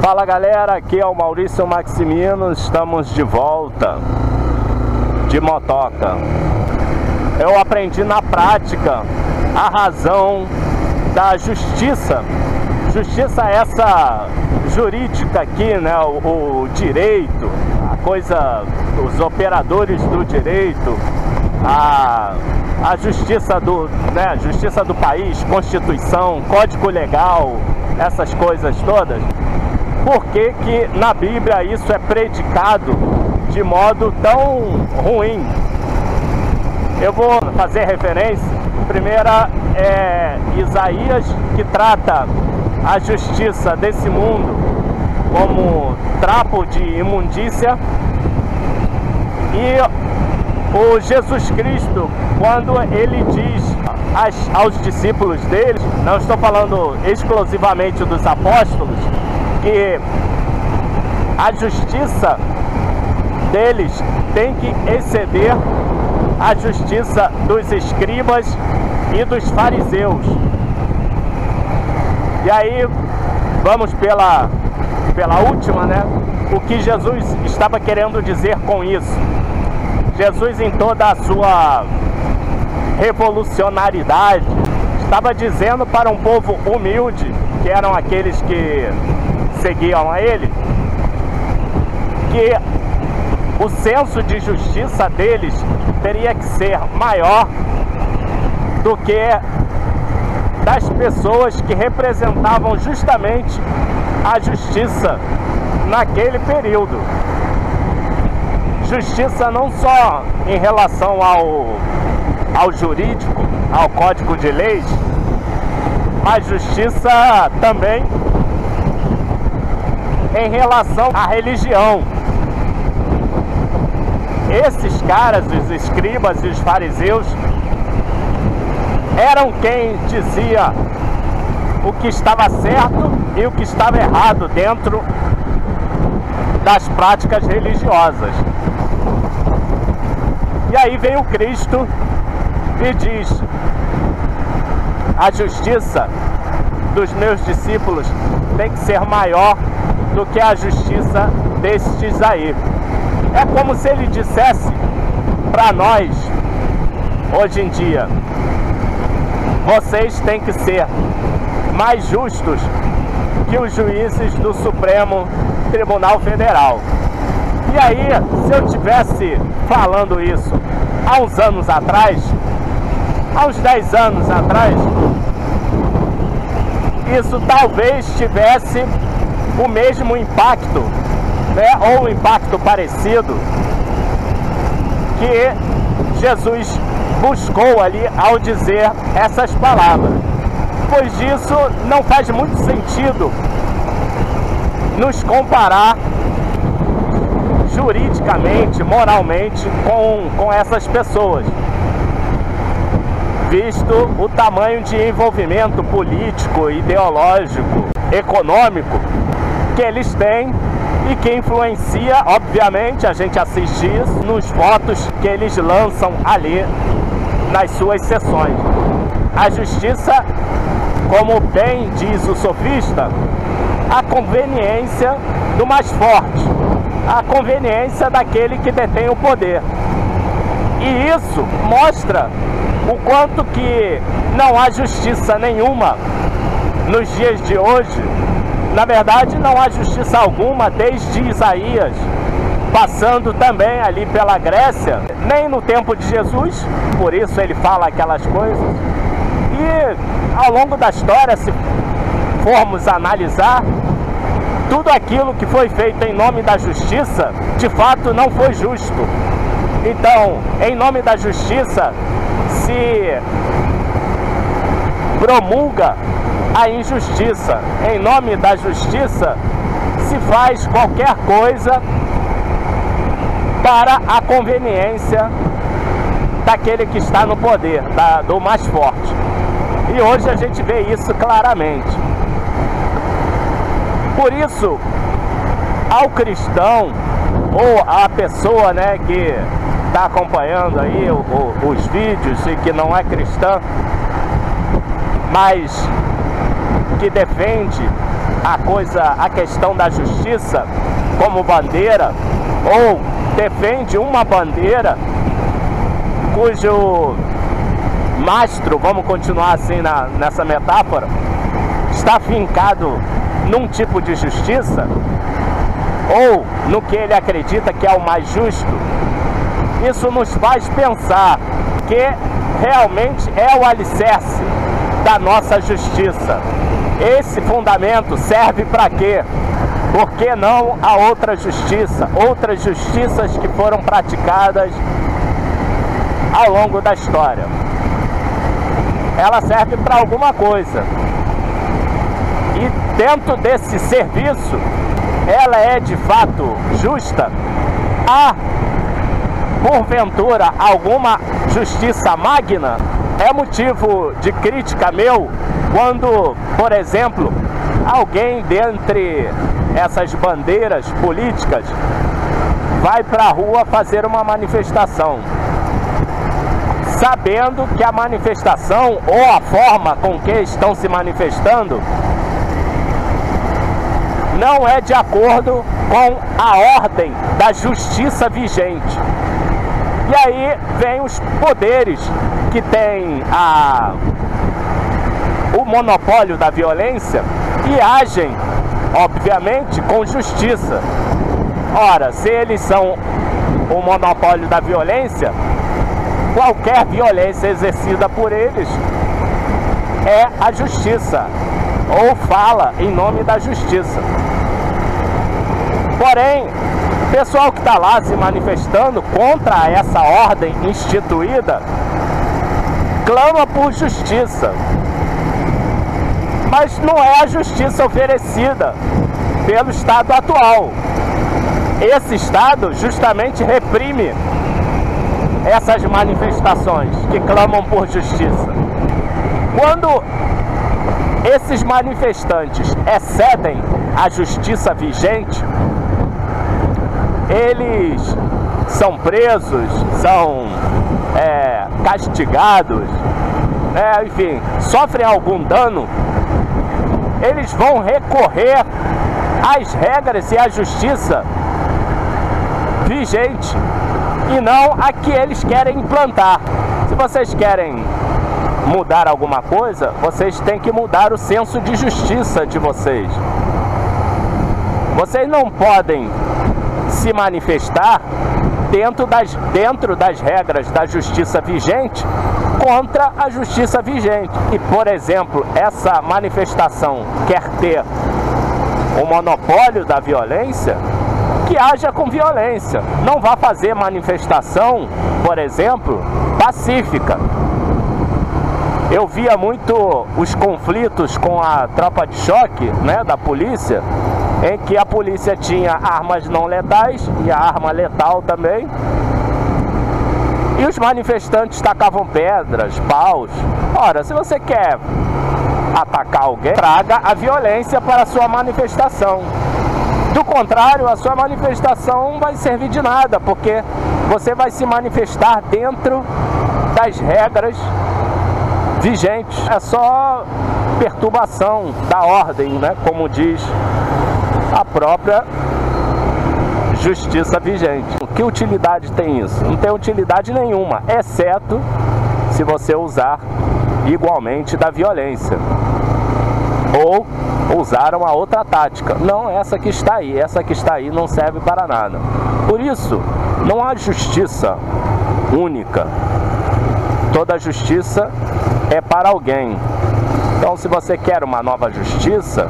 Fala galera, aqui é o Maurício Maximino, estamos de volta de motoca. Eu aprendi na prática a razão da justiça. Justiça é essa jurídica aqui, né? O, o direito, a coisa, os operadores do direito, a, a justiça do, né? A justiça do país, Constituição, Código Legal, essas coisas todas. Por que, que na Bíblia isso é predicado de modo tão ruim? Eu vou fazer referência. Primeira é Isaías, que trata a justiça desse mundo como trapo de imundícia. E o Jesus Cristo, quando ele diz aos discípulos dele, não estou falando exclusivamente dos apóstolos, que a justiça deles tem que exceder a justiça dos escribas e dos fariseus. E aí, vamos pela, pela última, né? O que Jesus estava querendo dizer com isso? Jesus, em toda a sua revolucionariedade, estava dizendo para um povo humilde, que eram aqueles que seguiam a ele, que o senso de justiça deles teria que ser maior do que das pessoas que representavam justamente a justiça naquele período. Justiça não só em relação ao, ao jurídico, ao código de leis, mas justiça também em relação à religião. Esses caras, os escribas e os fariseus, eram quem dizia o que estava certo e o que estava errado dentro das práticas religiosas. E aí vem o Cristo e diz: a justiça dos meus discípulos tem que ser maior do que a justiça destes aí. É como se ele dissesse para nós, hoje em dia, vocês têm que ser mais justos que os juízes do Supremo Tribunal Federal. E aí, se eu tivesse falando isso há uns anos atrás, há uns 10 anos atrás, isso talvez tivesse o mesmo impacto, né, ou um impacto parecido que Jesus buscou ali ao dizer essas palavras. Pois disso não faz muito sentido nos comparar juridicamente, moralmente com, com essas pessoas, visto o tamanho de envolvimento político, ideológico, econômico que eles têm e que influencia, obviamente, a gente assiste isso nos votos que eles lançam ali nas suas sessões. A justiça, como bem diz o sofista, a conveniência do mais forte, a conveniência daquele que detém o poder. E isso mostra o quanto que não há justiça nenhuma nos dias de hoje na verdade, não há justiça alguma desde Isaías, passando também ali pela Grécia, nem no tempo de Jesus, por isso ele fala aquelas coisas. E ao longo da história, se formos analisar, tudo aquilo que foi feito em nome da justiça, de fato não foi justo. Então, em nome da justiça, se promulga a injustiça. Em nome da justiça, se faz qualquer coisa para a conveniência daquele que está no poder, da, do mais forte. E hoje a gente vê isso claramente. Por isso, ao cristão ou à pessoa né, que está acompanhando aí o, o, os vídeos e que não é cristã, mas que defende a coisa, a questão da justiça como bandeira ou defende uma bandeira cujo mastro, vamos continuar assim na, nessa metáfora, está fincado num tipo de justiça ou no que ele acredita que é o mais justo, isso nos faz pensar que realmente é o alicerce da nossa justiça. Esse fundamento serve para quê? Por que não a outra justiça? Outras justiças que foram praticadas ao longo da história. Ela serve para alguma coisa. E dentro desse serviço, ela é de fato justa? Há, porventura, alguma justiça magna? É motivo de crítica meu quando, por exemplo, alguém dentre essas bandeiras políticas vai para a rua fazer uma manifestação, sabendo que a manifestação ou a forma com que estão se manifestando não é de acordo com a ordem da justiça vigente. E aí vem os poderes que tem a, o monopólio da violência e agem, obviamente, com justiça. Ora, se eles são o monopólio da violência, qualquer violência exercida por eles é a justiça, ou fala em nome da justiça. Porém, pessoal que está lá se manifestando contra essa ordem instituída clama por justiça. Mas não é a justiça oferecida pelo Estado atual. Esse Estado justamente reprime essas manifestações que clamam por justiça. Quando esses manifestantes excedem a justiça vigente, eles são presos, são é, castigados, é, enfim, sofrem algum dano, eles vão recorrer às regras e à justiça vigente e não a que eles querem implantar. Se vocês querem mudar alguma coisa, vocês têm que mudar o senso de justiça de vocês. Vocês não podem se manifestar dentro das, dentro das regras da justiça vigente contra a justiça vigente. E, por exemplo, essa manifestação quer ter o monopólio da violência, que haja com violência. Não vá fazer manifestação, por exemplo, pacífica. Eu via muito os conflitos com a tropa de choque né, da polícia, em que a polícia tinha armas não letais e a arma letal também. E os manifestantes tacavam pedras, paus. Ora, se você quer atacar alguém, traga a violência para a sua manifestação. Do contrário, a sua manifestação não vai servir de nada, porque você vai se manifestar dentro das regras vigentes. É só perturbação da ordem, né? Como diz a própria justiça vigente. Que utilidade tem isso? Não tem utilidade nenhuma, exceto se você usar igualmente da violência. Ou usar uma outra tática. Não essa que está aí. Essa que está aí não serve para nada. Por isso, não há justiça única. Toda justiça é para alguém. Então, se você quer uma nova justiça,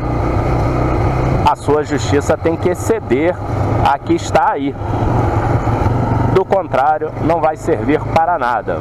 a sua justiça tem que exceder a que está aí. Do contrário, não vai servir para nada.